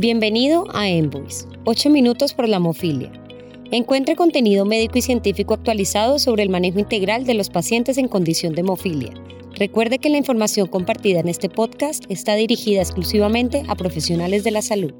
Bienvenido a Envoice, 8 minutos por la hemofilia. Encuentre contenido médico y científico actualizado sobre el manejo integral de los pacientes en condición de hemofilia. Recuerde que la información compartida en este podcast está dirigida exclusivamente a profesionales de la salud.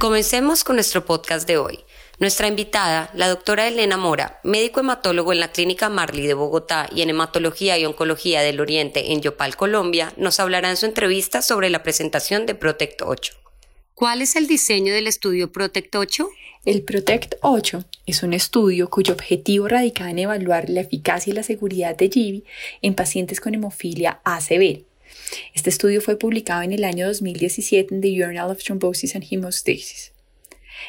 Comencemos con nuestro podcast de hoy. Nuestra invitada, la doctora Elena Mora, médico hematólogo en la Clínica Marley de Bogotá y en Hematología y Oncología del Oriente en Yopal, Colombia, nos hablará en su entrevista sobre la presentación de Protect 8. ¿Cuál es el diseño del estudio Protect 8? El Protect 8 es un estudio cuyo objetivo radica en evaluar la eficacia y la seguridad de GIVI en pacientes con hemofilia ACV. Este estudio fue publicado en el año 2017 en The Journal of Thrombosis and Hemostasis.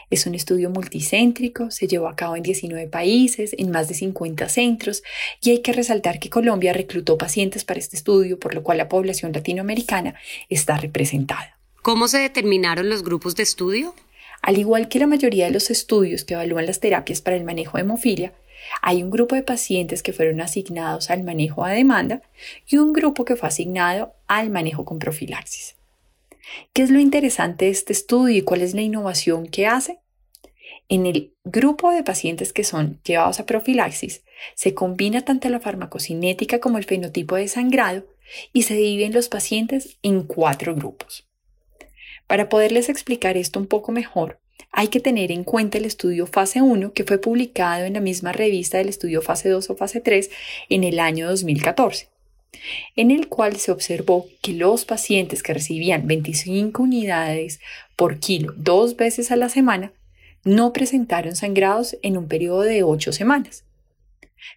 Es un estudio multicéntrico, se llevó a cabo en 19 países, en más de 50 centros, y hay que resaltar que Colombia reclutó pacientes para este estudio, por lo cual la población latinoamericana está representada. ¿Cómo se determinaron los grupos de estudio? Al igual que la mayoría de los estudios que evalúan las terapias para el manejo de hemofilia, hay un grupo de pacientes que fueron asignados al manejo a demanda y un grupo que fue asignado al manejo con profilaxis. ¿Qué es lo interesante de este estudio y cuál es la innovación que hace? En el grupo de pacientes que son llevados a profilaxis, se combina tanto la farmacocinética como el fenotipo de sangrado y se dividen los pacientes en cuatro grupos. Para poderles explicar esto un poco mejor, hay que tener en cuenta el estudio fase 1 que fue publicado en la misma revista del estudio fase 2 o fase 3 en el año 2014, en el cual se observó que los pacientes que recibían 25 unidades por kilo dos veces a la semana no presentaron sangrados en un periodo de 8 semanas.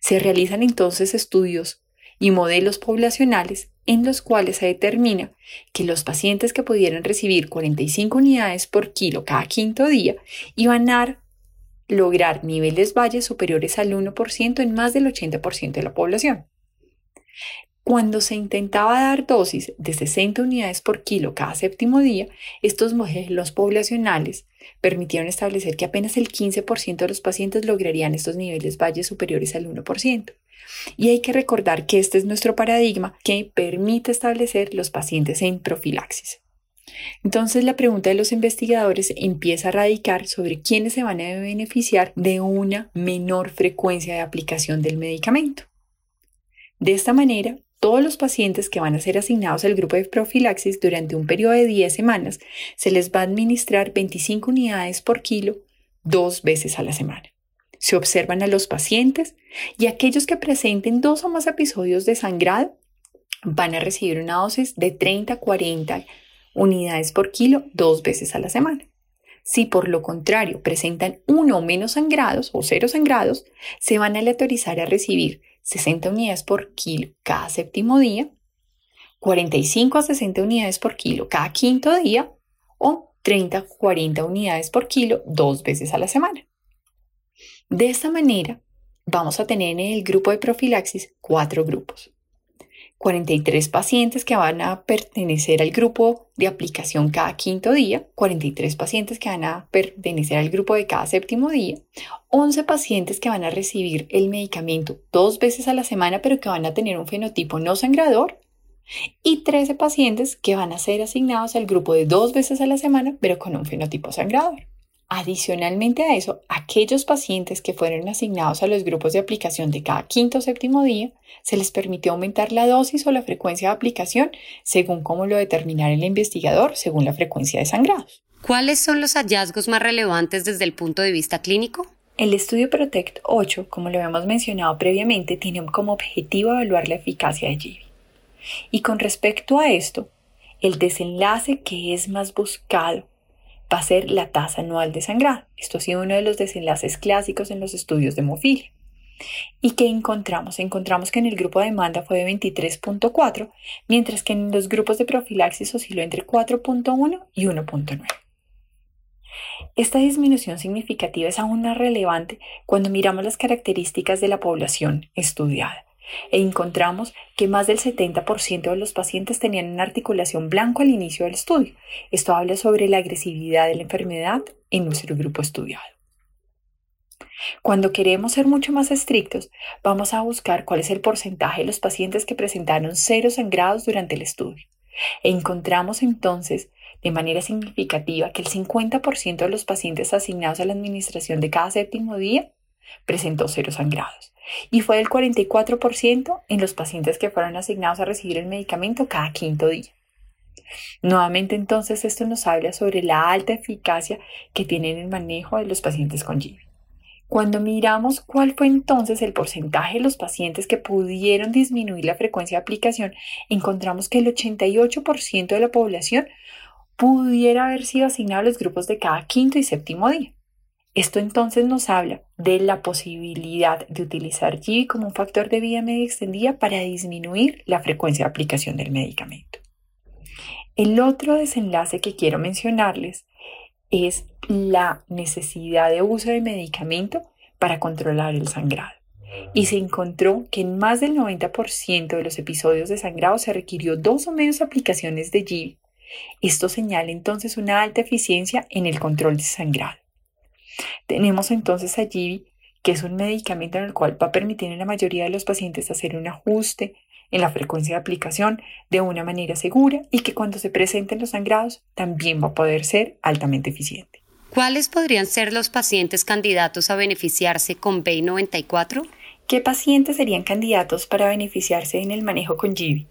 Se realizan entonces estudios y modelos poblacionales en los cuales se determina que los pacientes que pudieran recibir 45 unidades por kilo cada quinto día iban a lograr niveles valles superiores al 1% en más del 80% de la población. Cuando se intentaba dar dosis de 60 unidades por kilo cada séptimo día, estos modelos poblacionales permitieron establecer que apenas el 15% de los pacientes lograrían estos niveles valles superiores al 1%. Y hay que recordar que este es nuestro paradigma que permite establecer los pacientes en profilaxis. Entonces la pregunta de los investigadores empieza a radicar sobre quiénes se van a beneficiar de una menor frecuencia de aplicación del medicamento. De esta manera, todos los pacientes que van a ser asignados al grupo de profilaxis durante un periodo de 10 semanas se les va a administrar 25 unidades por kilo dos veces a la semana. Se observan a los pacientes y aquellos que presenten dos o más episodios de sangrado van a recibir una dosis de 30 a 40 unidades por kilo dos veces a la semana. Si por lo contrario presentan uno o menos sangrados o cero sangrados, se van a aleatorizar a recibir 60 unidades por kilo cada séptimo día, 45 a 60 unidades por kilo cada quinto día o 30 a 40 unidades por kilo dos veces a la semana. De esta manera, vamos a tener en el grupo de profilaxis cuatro grupos. 43 pacientes que van a pertenecer al grupo de aplicación cada quinto día, 43 pacientes que van a pertenecer al grupo de cada séptimo día, 11 pacientes que van a recibir el medicamento dos veces a la semana pero que van a tener un fenotipo no sangrador y 13 pacientes que van a ser asignados al grupo de dos veces a la semana pero con un fenotipo sangrador. Adicionalmente a eso, aquellos pacientes que fueron asignados a los grupos de aplicación de cada quinto o séptimo día, se les permitió aumentar la dosis o la frecuencia de aplicación según cómo lo determinara el investigador, según la frecuencia de sangrados. ¿Cuáles son los hallazgos más relevantes desde el punto de vista clínico? El estudio Protect 8, como lo habíamos mencionado previamente, tiene como objetivo evaluar la eficacia de GIVI. Y con respecto a esto, el desenlace que es más buscado va a ser la tasa anual de sangrado. Esto ha sido uno de los desenlaces clásicos en los estudios de hemofilia. ¿Y qué encontramos? Encontramos que en el grupo de demanda fue de 23.4, mientras que en los grupos de profilaxis osciló entre 4.1 y 1.9. Esta disminución significativa es aún más relevante cuando miramos las características de la población estudiada e encontramos que más del 70% de los pacientes tenían una articulación blanca al inicio del estudio. Esto habla sobre la agresividad de la enfermedad en nuestro grupo estudiado. Cuando queremos ser mucho más estrictos, vamos a buscar cuál es el porcentaje de los pacientes que presentaron cero sangrados durante el estudio. encontramos entonces de manera significativa que el 50% de los pacientes asignados a la administración de cada séptimo día presentó cero sangrados y fue del 44% en los pacientes que fueron asignados a recibir el medicamento cada quinto día. Nuevamente entonces esto nos habla sobre la alta eficacia que tiene en el manejo de los pacientes con GIVI. Cuando miramos cuál fue entonces el porcentaje de los pacientes que pudieron disminuir la frecuencia de aplicación, encontramos que el 88% de la población pudiera haber sido asignado a los grupos de cada quinto y séptimo día. Esto entonces nos habla de la posibilidad de utilizar GIVI como un factor de vida media extendida para disminuir la frecuencia de aplicación del medicamento. El otro desenlace que quiero mencionarles es la necesidad de uso de medicamento para controlar el sangrado. Y se encontró que en más del 90% de los episodios de sangrado se requirió dos o menos aplicaciones de GIVI. Esto señala entonces una alta eficiencia en el control de sangrado. Tenemos entonces a GIVI, que es un medicamento en el cual va a permitir en la mayoría de los pacientes hacer un ajuste en la frecuencia de aplicación de una manera segura y que cuando se presenten los sangrados también va a poder ser altamente eficiente. ¿Cuáles podrían ser los pacientes candidatos a beneficiarse con BEI94? ¿Qué pacientes serían candidatos para beneficiarse en el manejo con GIVI?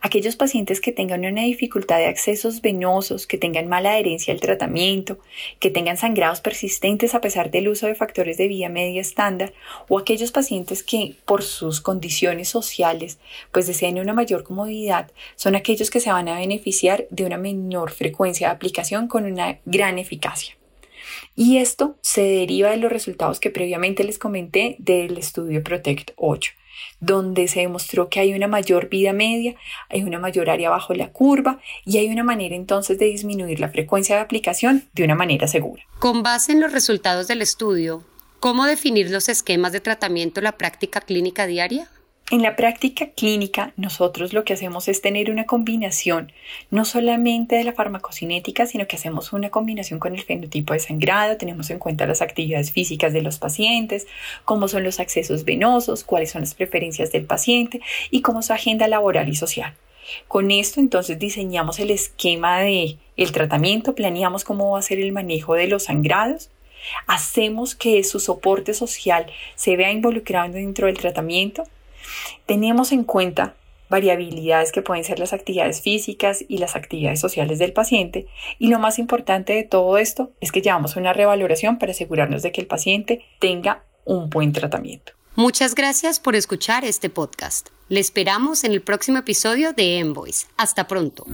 Aquellos pacientes que tengan una dificultad de accesos venosos, que tengan mala adherencia al tratamiento, que tengan sangrados persistentes a pesar del uso de factores de vida media estándar, o aquellos pacientes que por sus condiciones sociales pues deseen una mayor comodidad, son aquellos que se van a beneficiar de una menor frecuencia de aplicación con una gran eficacia. Y esto se deriva de los resultados que previamente les comenté del estudio Protect 8 donde se demostró que hay una mayor vida media, hay una mayor área bajo la curva y hay una manera entonces de disminuir la frecuencia de aplicación de una manera segura. Con base en los resultados del estudio, ¿cómo definir los esquemas de tratamiento en la práctica clínica diaria? En la práctica clínica, nosotros lo que hacemos es tener una combinación, no solamente de la farmacocinética, sino que hacemos una combinación con el fenotipo de sangrado, tenemos en cuenta las actividades físicas de los pacientes, cómo son los accesos venosos, cuáles son las preferencias del paciente y cómo su agenda laboral y social. Con esto entonces diseñamos el esquema de el tratamiento, planeamos cómo va a ser el manejo de los sangrados, hacemos que su soporte social se vea involucrado dentro del tratamiento, tenemos en cuenta variabilidades que pueden ser las actividades físicas y las actividades sociales del paciente y lo más importante de todo esto es que llevamos una revaloración para asegurarnos de que el paciente tenga un buen tratamiento. Muchas gracias por escuchar este podcast. Le esperamos en el próximo episodio de Envoice. Hasta pronto.